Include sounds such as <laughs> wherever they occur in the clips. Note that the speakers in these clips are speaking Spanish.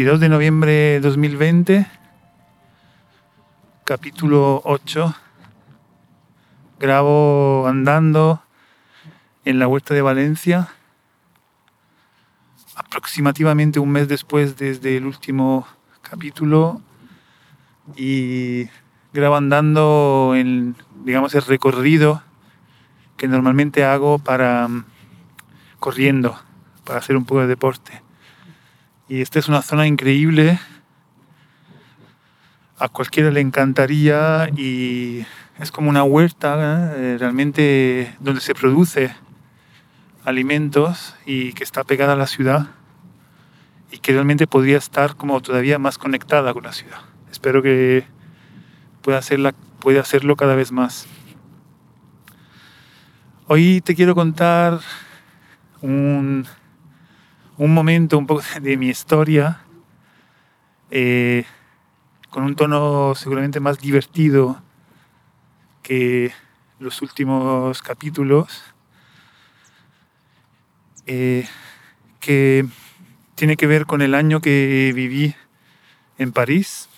22 de noviembre de 2020, capítulo 8. Grabo andando en la Huerta de Valencia, aproximadamente un mes después desde el último capítulo y grabo andando en, digamos, el recorrido que normalmente hago para mm, corriendo, para hacer un poco de deporte. Y esta es una zona increíble. A cualquiera le encantaría y es como una huerta ¿eh? realmente donde se produce alimentos y que está pegada a la ciudad y que realmente podría estar como todavía más conectada con la ciudad. Espero que pueda, hacerla, pueda hacerlo cada vez más. Hoy te quiero contar un un momento un poco de mi historia, eh, con un tono seguramente más divertido que los últimos capítulos, eh, que tiene que ver con el año que viví en París,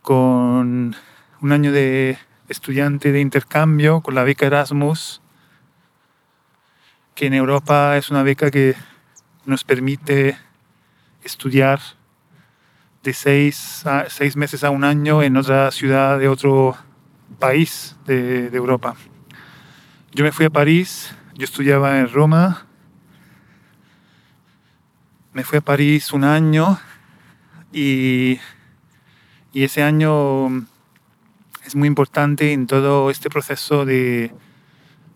con un año de estudiante de intercambio con la beca Erasmus que en Europa es una beca que nos permite estudiar de seis, seis meses a un año en otra ciudad de otro país de, de Europa. Yo me fui a París, yo estudiaba en Roma, me fui a París un año y, y ese año es muy importante en todo este proceso de,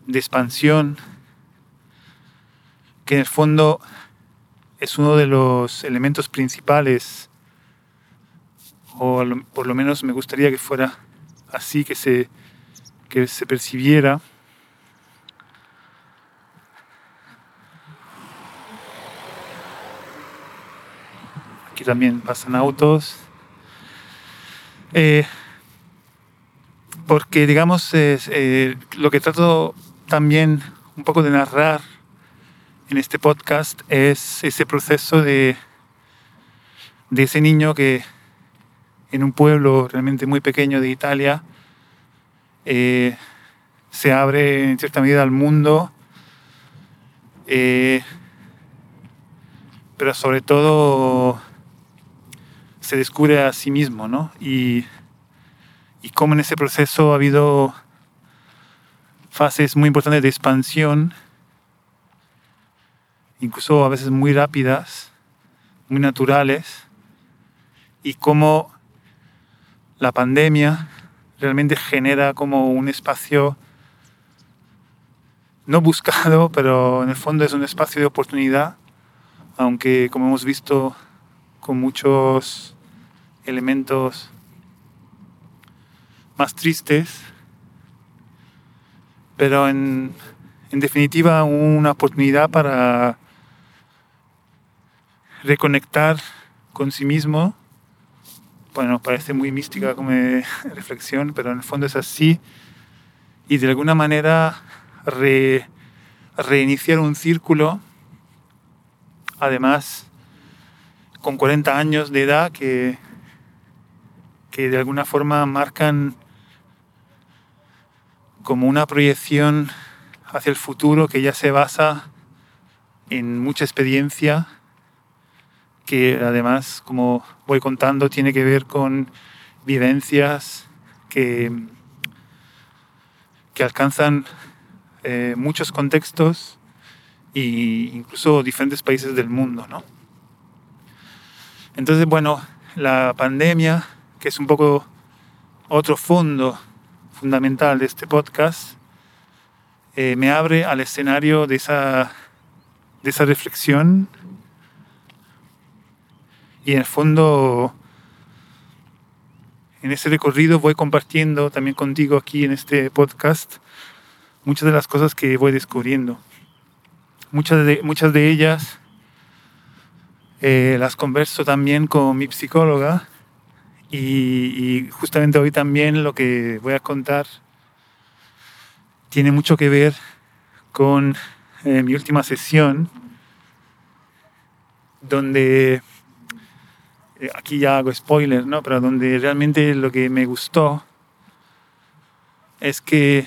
de expansión que en el fondo es uno de los elementos principales, o por lo menos me gustaría que fuera así, que se, que se percibiera. Aquí también pasan autos. Eh, porque, digamos, eh, lo que trato también un poco de narrar en este podcast es ese proceso de, de ese niño que en un pueblo realmente muy pequeño de Italia eh, se abre en cierta medida al mundo, eh, pero sobre todo se descubre a sí mismo, ¿no? Y, y cómo en ese proceso ha habido fases muy importantes de expansión incluso a veces muy rápidas, muy naturales, y cómo la pandemia realmente genera como un espacio no buscado, <laughs> pero en el fondo es un espacio de oportunidad, aunque como hemos visto con muchos elementos más tristes, pero en, en definitiva una oportunidad para reconectar con sí mismo. Bueno, parece muy mística como <laughs> reflexión, pero en el fondo es así. Y de alguna manera reiniciar un círculo, además con 40 años de edad que, que de alguna forma marcan como una proyección hacia el futuro que ya se basa en mucha experiencia que además, como voy contando, tiene que ver con vivencias que, que alcanzan eh, muchos contextos e incluso diferentes países del mundo. ¿no? Entonces, bueno, la pandemia, que es un poco otro fondo fundamental de este podcast, eh, me abre al escenario de esa, de esa reflexión y en el fondo, en ese recorrido voy compartiendo también contigo aquí en este podcast muchas de las cosas que voy descubriendo. Muchas de, muchas de ellas eh, las converso también con mi psicóloga y, justamente hoy también lo que voy a contar tiene mucho que ver con eh, mi última sesión donde, aquí ya hago spoiler, ¿no? Pero donde realmente lo que me gustó es que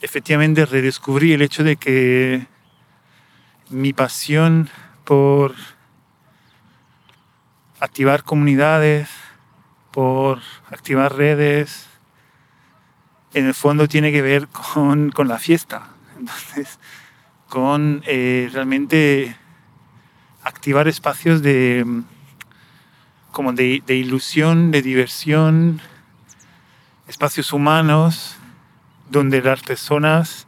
efectivamente redescubrí el hecho de que mi pasión por activar comunidades, por activar redes, en el fondo tiene que ver con, la fiesta. Entonces, con eh, realmente activar espacios de como de, ilusión, de diversión, espacios humanos donde las personas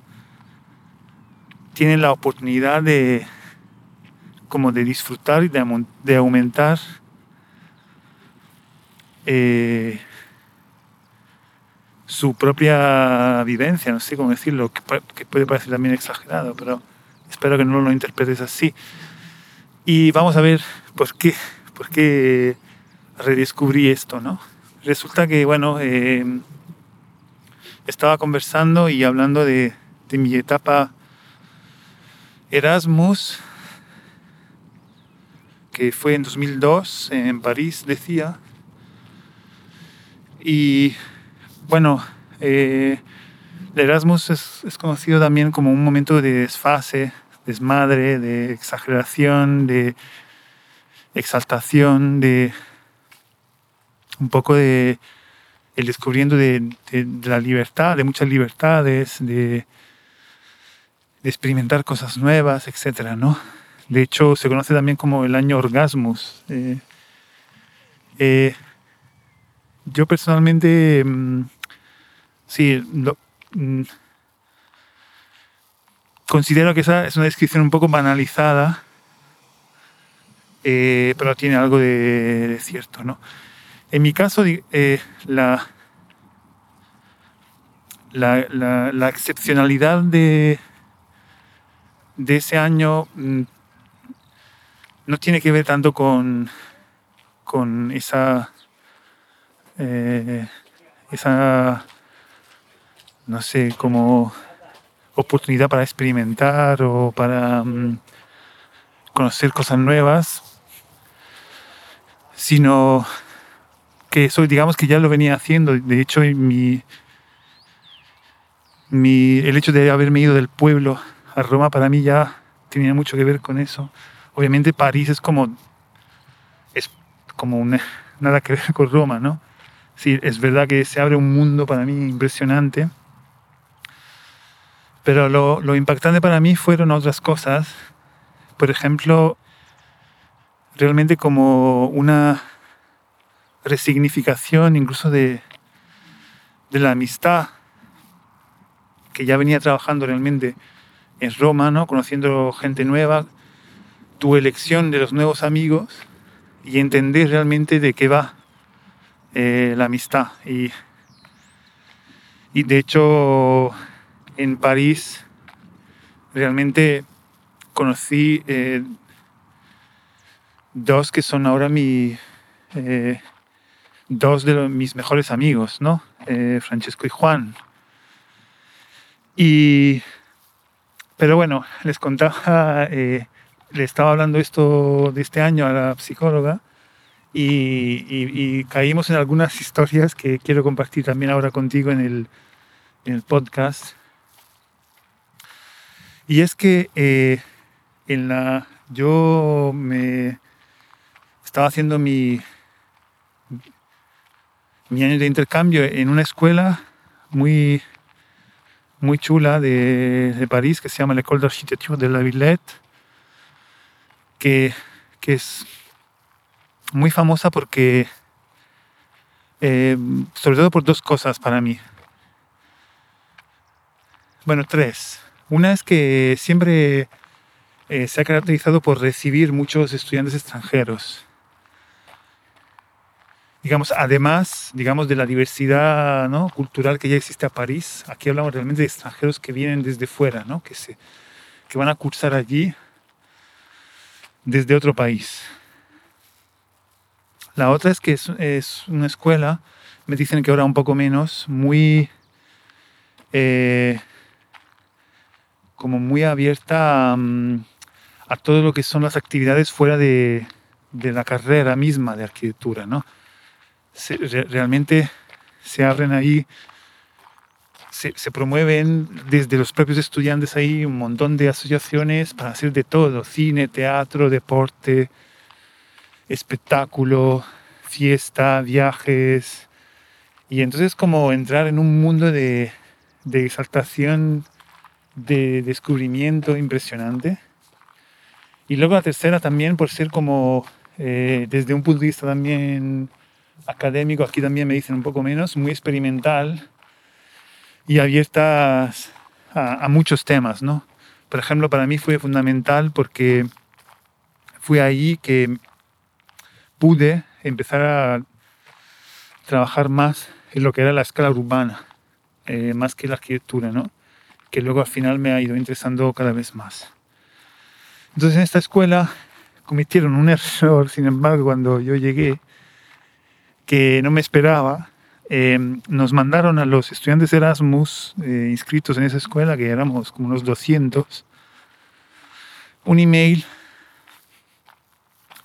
tienen la oportunidad de como de disfrutar y de, aumentar eh, su propia vivencia, no sé cómo decirlo, que, puede parecer también exagerado, pero espero que no lo interpretes así. Y vamos a ver por qué, por qué redescubrí esto, ¿no? Resulta que, bueno, eh, estaba conversando y hablando de, de mi etapa Erasmus, que fue en 2002 en París, decía. Y bueno, eh, el Erasmus es, conocido también como un momento de desfase, desmadre, de exageración, de exaltación, de un poco de el descubriendo de, la libertad, de muchas libertades, de, experimentar cosas nuevas, etc. ¿no? De hecho, se conoce también como el año Orgasmus. Eh, eh, yo personalmente, mm, sí, mm, considero que esa es una descripción un poco banalizada, eh, pero tiene algo de, cierto, ¿no? En mi caso, eh, la, la, excepcionalidad de, de ese año mm, no tiene que ver tanto con, con esa eh, esa, no sé, como oportunidad para experimentar o para mm, conocer cosas nuevas, sino que eso, digamos que ya lo venía haciendo. De hecho, mi, mi, el hecho de haberme ido del pueblo a Roma para mí ya tenía mucho que ver con eso. Obviamente París es como, es como nada que ver con Roma, ¿no? sí, es verdad que se abre un mundo para mí impresionante. Pero lo, impactante para mí fueron otras cosas. Por ejemplo, realmente como una resignificación incluso de, de la amistad que ya venía trabajando realmente en Roma, ¿no? conociendo gente nueva, tu elección de los nuevos amigos y entender realmente de qué va eh, la amistad. Y, y de hecho, en París realmente conocí eh, dos que son ahora mi, eh, dos de mis mejores amigos, ¿no? Francesco y Juan. Y, pero bueno, les contaba, le estaba hablando esto de este año a la psicóloga y, caímos en algunas historias que quiero compartir también ahora contigo en el, en el podcast. Y es que eh, en la, yo me estaba haciendo mi, mi año de intercambio en una escuela muy, muy chula de, de París que se llama l'École d'Architecture de la Villette, que, que es muy famosa porque, eh, sobre todo por dos cosas para mí. Bueno, tres. Una es que siempre eh, se ha caracterizado por recibir muchos estudiantes extranjeros. Digamos, además, digamos, de la diversidad cultural que ya existe a París, aquí hablamos realmente de extranjeros que vienen desde fuera, ¿no? que, se, que van a cursar allí desde otro país. La otra es que es, una escuela, me dicen que ahora un poco menos, muy... Eh, como muy abierta a, a todo lo que son las actividades fuera de, de la carrera misma de arquitectura, ¿no? realmente se abren ahí, se, se, promueven desde los propios estudiantes ahí un montón de asociaciones para hacer de todo, cine, teatro, deporte, espectáculo, fiesta, viajes. Y entonces como entrar en un mundo de, de exaltación, de descubrimiento impresionante. Y luego la tercera también por ser como eh, desde un punto de vista también académico, aquí también me dicen un poco menos, muy experimental y abiertas a, muchos temas, ¿no? Por ejemplo, para mí fue fundamental porque fue ahí que pude empezar a trabajar más en lo que era la escala urbana, eh, más que la arquitectura, ¿no? Que luego al final me ha ido interesando cada vez más. Entonces en esta escuela cometieron un <laughs> error, sin embargo, cuando yo llegué, que no me esperaba. Eh, nos mandaron a los estudiantes Erasmus eh, inscritos en esa escuela, que éramos como unos 200, un email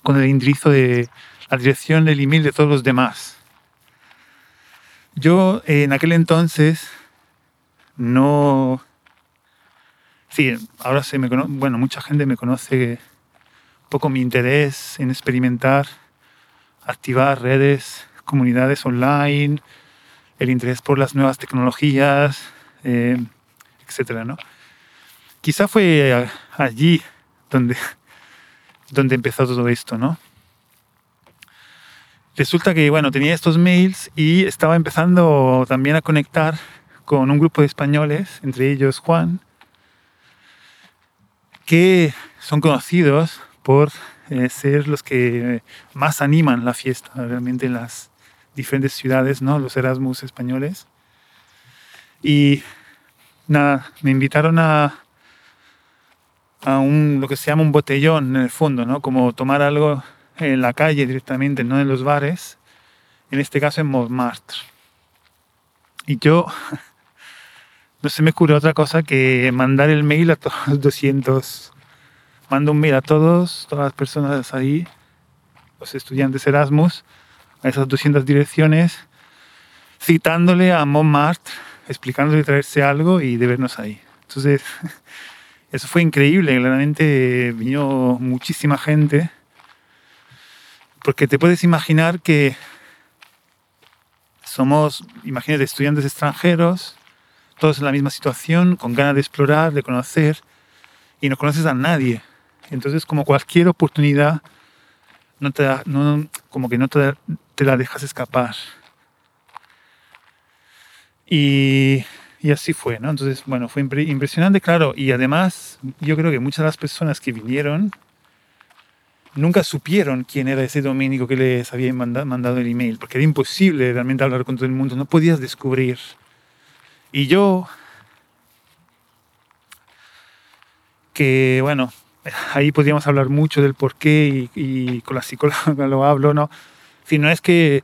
con el indrizo de la dirección del email de todos los demás. Yo en aquel entonces no... Sí, ahora se me conoce, bueno, mucha gente me conoce poco mi interés en experimentar, activar redes, comunidades online, el interés por las nuevas tecnologías, eh, etcétera, ¿no? Quizá fue allí donde, donde empezó todo esto, ¿no? Resulta que, bueno, tenía estos mails y estaba empezando también a conectar con un grupo de españoles, entre ellos Juan, que son conocidos por eh, ser los que más animan la fiesta realmente en las diferentes ciudades, ¿no? Los Erasmus españoles. Y nada, me invitaron a, a un, lo que se llama un botellón en el fondo, ¿no? Como tomar algo en la calle directamente, no en los bares. En este caso en Montmartre. Y yo no se me ocurre otra cosa que mandar el mail a todos los 200 mando un mail a todos, todas las personas ahí, los estudiantes Erasmus, a esas 200 direcciones, citándole a Montmartre, explicándole traerse algo y de vernos ahí. Entonces, <laughs> eso fue increíble, claramente vino muchísima gente, porque te puedes imaginar que somos, imagínate, estudiantes extranjeros, todos en la misma situación, con ganas de explorar, de conocer, y no conoces a nadie. Entonces, como cualquier oportunidad, no te no, como que no te, te, la dejas escapar. Y, y, así fue, ¿no? Entonces, bueno, fue impresionante, claro. Y además, yo creo que muchas de las personas que vinieron nunca supieron quién era ese dominico que les había mandado el email, porque era imposible realmente hablar con todo el mundo, no podías descubrir. Y yo, que bueno, ahí podríamos hablar mucho del por qué y, con la psicóloga <laughs> lo hablo, ¿no? Si no es que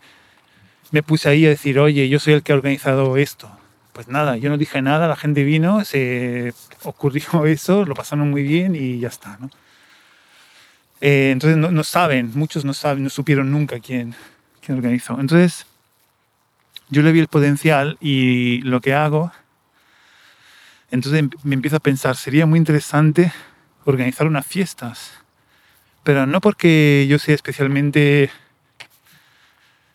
me puse ahí a decir, oye, yo soy el que ha organizado esto. Pues nada, yo no dije nada, la gente vino, se ocurrió <laughs> eso, lo pasaron muy bien y ya está, ¿no? Eh, entonces no, saben, muchos no saben, no supieron nunca quién, quién organizó. Entonces yo le vi el potencial y lo que hago, entonces me empiezo a pensar, sería muy interesante organizar unas fiestas. Pero no porque yo sea especialmente,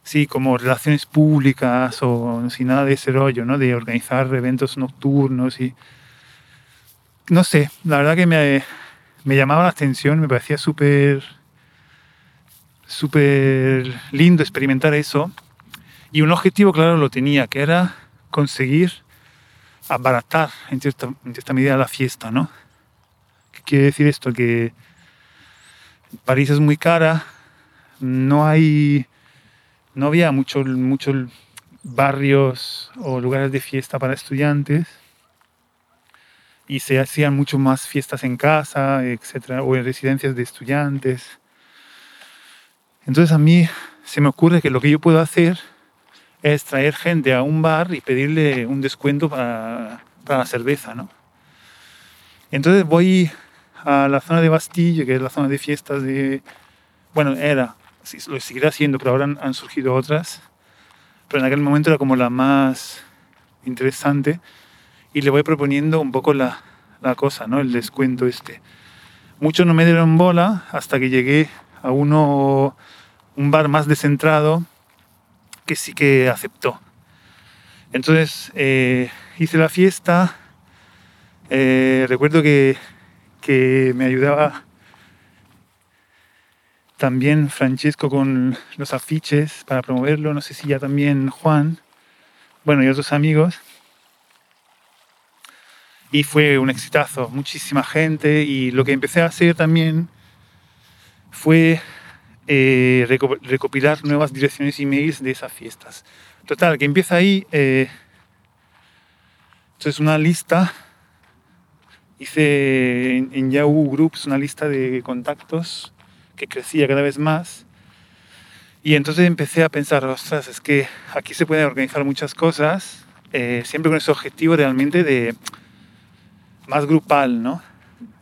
sí, como relaciones públicas o sin nada de ese rollo, ¿no? De organizar eventos nocturnos y... No sé, la verdad que me, me llamaba la atención, me parecía súper súper lindo experimentar eso. Y un objetivo claro lo tenía, que era conseguir abaratar en cierta, en cierta medida la fiesta, ¿no? quiere decir esto? Que París es muy cara, no hay, no había muchos muchos barrios o lugares de fiesta para estudiantes y se hacían mucho más fiestas en casa, etcétera, o en residencias de estudiantes. Entonces a mí se me ocurre que lo que yo puedo hacer es traer gente a un bar y pedirle un descuento para, para la cerveza, ¿no? Entonces voy a la zona de Bastille, que es la zona de fiestas de... Bueno, era, lo seguirá siendo, pero ahora han, han surgido otras. Pero en aquel momento era como la más interesante. Y le voy proponiendo un poco la, la cosa, ¿no? El descuento este. Muchos no me dieron bola hasta que llegué a uno, un bar más descentrado que sí que aceptó. Entonces eh, hice la fiesta. Eh, recuerdo que, que me ayudaba también Francesco con los afiches para promoverlo. No sé si ya también Juan. Bueno, y otros amigos. Y fue un exitazo, muchísima gente. Y lo que empecé a hacer también fue eh, recopilar nuevas direcciones emails de esas fiestas. Total, que empieza ahí. Eh, entonces, una lista. Hice en, Yahoo Groups una lista de contactos que crecía cada vez más. Y entonces empecé a pensar, ostras, es que aquí se pueden organizar muchas cosas, eh, siempre con ese objetivo realmente de más grupal, ¿no?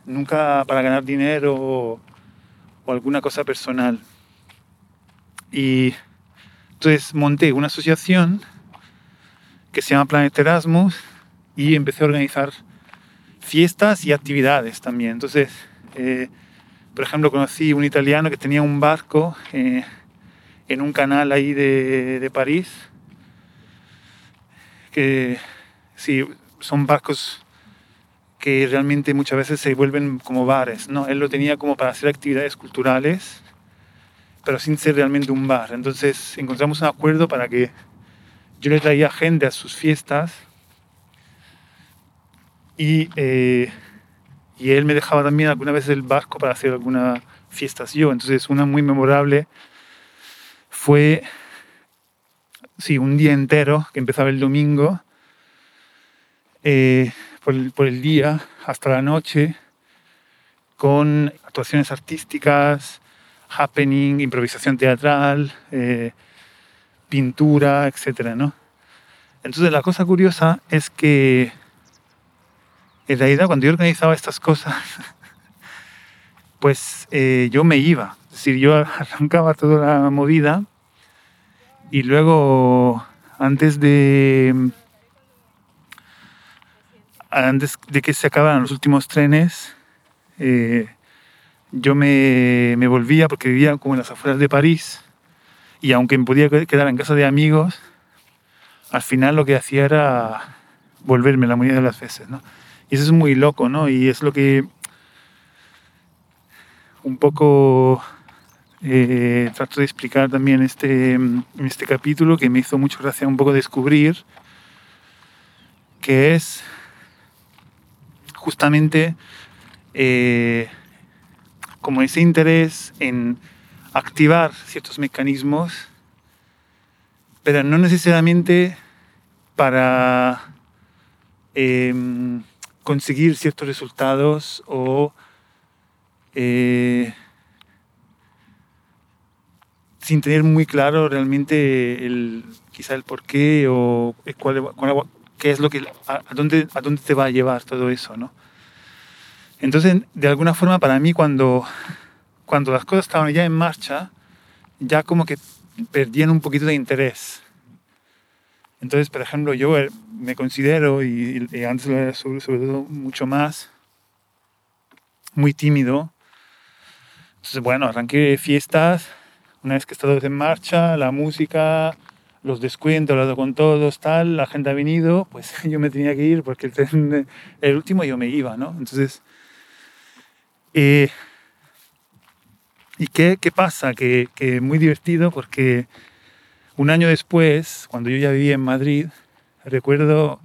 Nunca para ganar dinero o alguna cosa personal. Y entonces monté una asociación que se llama Planet Erasmus y empecé a organizar fiestas y actividades también. Entonces, eh, por ejemplo, conocí un italiano que tenía un barco eh, en un canal ahí de, de, París, que sí, son barcos que realmente muchas veces se vuelven como bares, ¿no? Él lo tenía como para hacer actividades culturales, pero sin ser realmente un bar. Entonces encontramos un acuerdo para que yo le traía gente a sus fiestas y, eh, y él me dejaba también alguna vez el barco para hacer alguna fiestas yo. Entonces una muy memorable fue, sí, un día entero que empezaba el domingo. Eh, por el, por el día hasta la noche con actuaciones artísticas, happening, improvisación teatral, eh, pintura, etc. ¿no? Entonces la cosa curiosa es que en realidad cuando yo organizaba estas cosas, <laughs> pues eh, yo me iba. Es decir, yo <laughs> arrancaba toda la movida y luego antes de antes de que se acabaran los últimos trenes, eh, yo me, me, volvía porque vivía como en las afueras de París y aunque me podía quedar en casa de amigos, al final lo que hacía era volverme la mayoría de las veces, ¿no? Y eso es muy loco, ¿no? Y es lo que un poco eh, trato de explicar también este, en este capítulo que me hizo mucho gracia un poco descubrir, que es justamente eh, como ese interés en activar ciertos mecanismos, pero no necesariamente para eh, conseguir ciertos resultados o eh, sin tener muy claro realmente el, quizá el porqué o cuál, cuál, qué es lo que, a, dónde, a dónde te va a llevar todo eso, ¿no? Entonces, de alguna forma, para mí, cuando, cuando las cosas estaban ya en marcha, ya como que perdían un poquito de interés. Entonces, por ejemplo, yo eh, me considero, y, y antes lo era sobre, sobre, todo mucho más, muy tímido. Entonces, bueno, arranqué fiestas, una vez que está todo en marcha, la música, los descuentos, hablado con todos, tal, la gente ha venido, pues <laughs> yo me tenía que ir porque el, el último yo me iba, ¿no? Entonces, eh, ¿y qué, qué pasa? Que, que, muy divertido porque un año después, cuando yo ya vivía en Madrid, recuerdo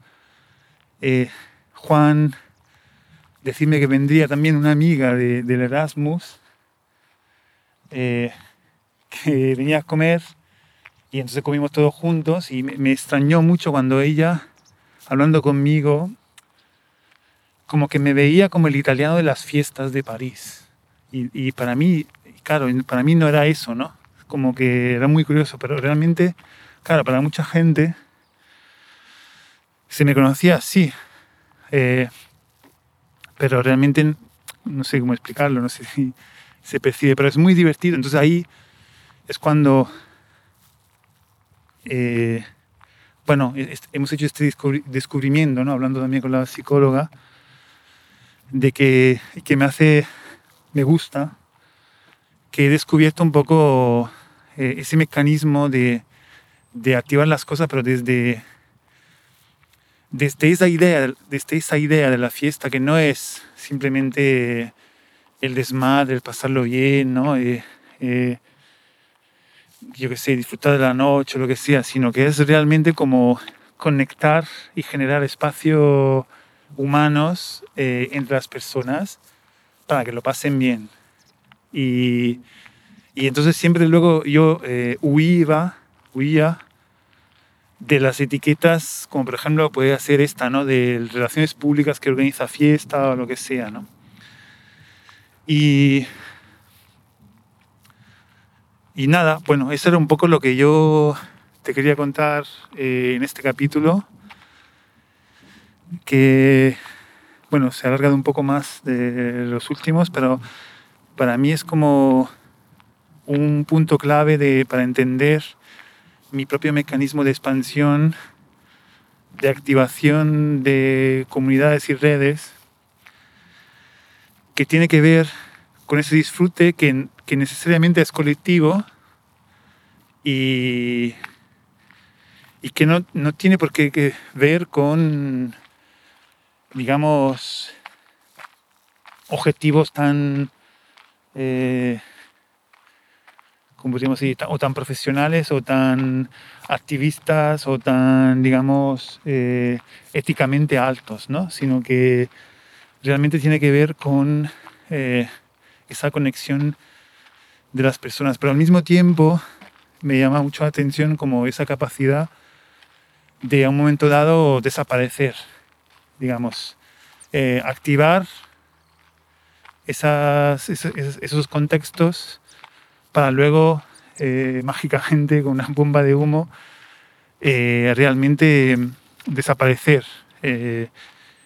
eh, Juan decirme que vendría también una amiga de, del Erasmus, eh, que venía a comer y entonces comimos todos juntos y me, me, extrañó mucho cuando ella, hablando conmigo, como que me veía como el italiano de las fiestas de París. Y, y para mí, claro, para mí no era eso, ¿no? Como que era muy curioso, pero realmente, claro, para mucha gente se me conocía así. Eh, pero realmente no sé cómo explicarlo, no sé <laughs> si se percibe, pero es muy divertido. Entonces ahí es cuando, eh, bueno, hemos hecho este descubrimiento, ¿no? hablando también con la psicóloga, de que, que me hace, me gusta, que he descubierto un poco eh, ese mecanismo de, de activar las cosas, pero desde, desde, esa idea, desde esa idea de la fiesta, que no es simplemente el desmadre, el pasarlo bien, ¿no? Eh, eh, yo disfrutar de la noche, lo que sea, sino que es realmente como conectar y generar espacios humanos eh, entre las personas para que lo pasen bien. Y, y entonces siempre luego yo huía, huía de las etiquetas, como por ejemplo puede ser esta, ¿no? De relaciones públicas que organiza fiesta o lo que sea, ¿no? Y, y nada, bueno, eso era un poco lo que yo te quería contar eh, en este capítulo, que, bueno, se ha alargado un poco más de los últimos, pero para mí es como un punto clave de, para entender mi propio mecanismo de expansión, de activación de comunidades y redes, que tiene que ver con ese disfrute que, que necesariamente es colectivo y, y que no, no, tiene por qué ver con, digamos, objetivos tan como podríamos decir, o tan profesionales o tan activistas o tan, digamos, eh, éticamente altos, ¿no? Sino que realmente tiene que ver con eh, esa conexión de las personas. Pero al mismo tiempo me llama mucho la atención como esa capacidad de a un momento dado desaparecer, digamos, eh, activar esos, contextos para luego eh, <laughs> mágicamente con una bomba de humo eh, realmente desaparecer. Eh,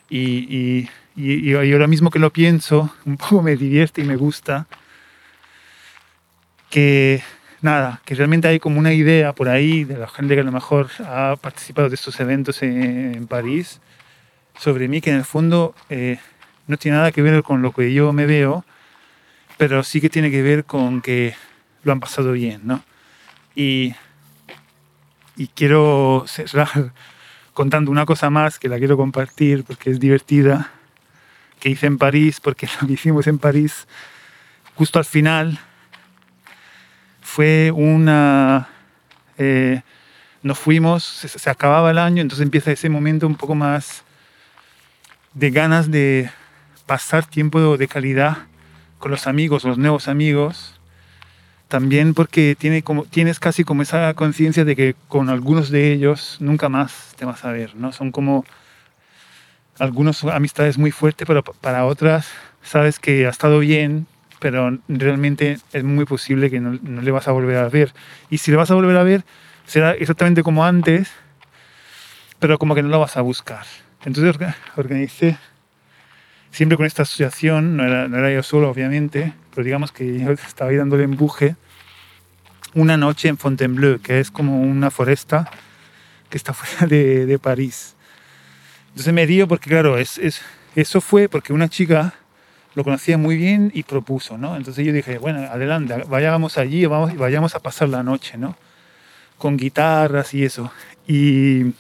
y, ahora mismo que lo pienso, <laughs> un poco me divierte y me gusta que nada, que realmente hay como una idea por ahí de la gente que a lo mejor ha participado de estos eventos en, París sobre mí que en el fondo no tiene nada que ver con lo que yo me veo, pero sí que tiene que ver con que lo han pasado bien, ¿no? Y, y quiero cerrar <laughs> contando una cosa más que la quiero compartir porque es divertida, que hice en París, porque <laughs> lo que hicimos en París justo al final fue una... Eh, nos fuimos, se, se, acababa el año, entonces empieza ese momento un poco más de ganas de pasar tiempo de calidad con los amigos, los nuevos amigos, también porque tiene como, tienes casi como esa conciencia de que con algunos de ellos nunca más te vas a ver, ¿no? Son como algunas amistades muy fuertes, pero para otras sabes que ha estado bien, pero realmente es muy posible que no, no, le vas a volver a ver. Y si le vas a volver a ver, será exactamente como antes, pero como que no lo vas a buscar. Entonces organicé siempre con esta asociación, no era, no era yo solo obviamente, pero digamos que yo estaba ahí dándole empuje una noche en Fontainebleau, que es como una foresta que está <laughs> fuera de, de París. Entonces me dio porque, claro, es, es, eso fue porque una chica lo conocía muy bien y propuso, ¿no? Entonces yo dije, bueno, adelante, vayamos allí vamos, vayamos a pasar la noche, ¿no? Con guitarras y eso. Y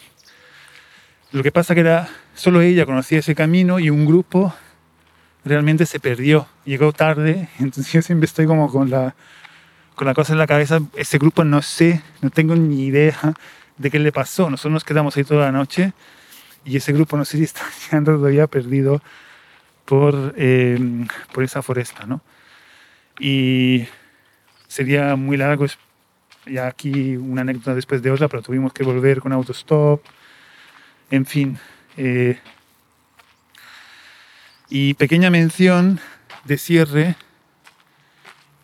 lo que pasa que era, solo ella conocía ese camino y un grupo realmente se perdió, llegó tarde, <laughs> entonces yo siempre estoy como con la, con la cosa en la cabeza, ese grupo no sé, no tengo ni idea de qué le pasó, nosotros nos quedamos ahí toda la noche y ese grupo no sé si está <laughs> todavía perdido por, eh, por esa foresta, ¿no? Y sería muy largo, ya aquí una anécdota después de otra, pero tuvimos que volver con autostop, en fin. Eh, y pequeña mención de cierre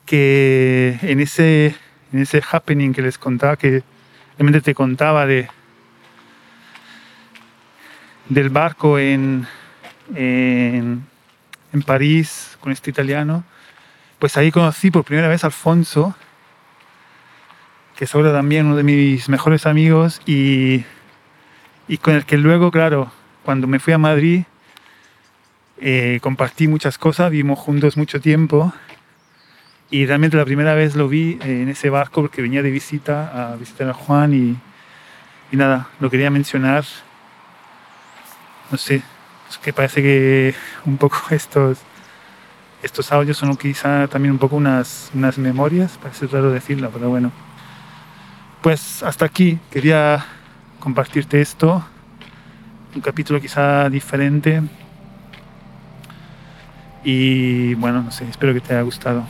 que en ese, en ese happening que les contaba, que realmente te contaba de, del barco en, en, en París con este italiano. Pues ahí conocí por primera vez a Alfonso, que es ahora también uno de mis mejores amigos y, y con el que luego, claro, cuando me fui a Madrid, eh, compartí muchas cosas, vivimos juntos mucho tiempo y realmente la primera vez lo vi en ese barco porque venía de visita a visitar a Juan y, nada, lo quería mencionar. No sé, es que parece que un poco <laughs> estos, estos audios son quizá también un poco unas, unas memorias, parece raro decirlo, pero bueno. Pues hasta aquí quería compartirte esto, un capítulo quizá diferente. Y bueno, no sé, espero que te haya gustado.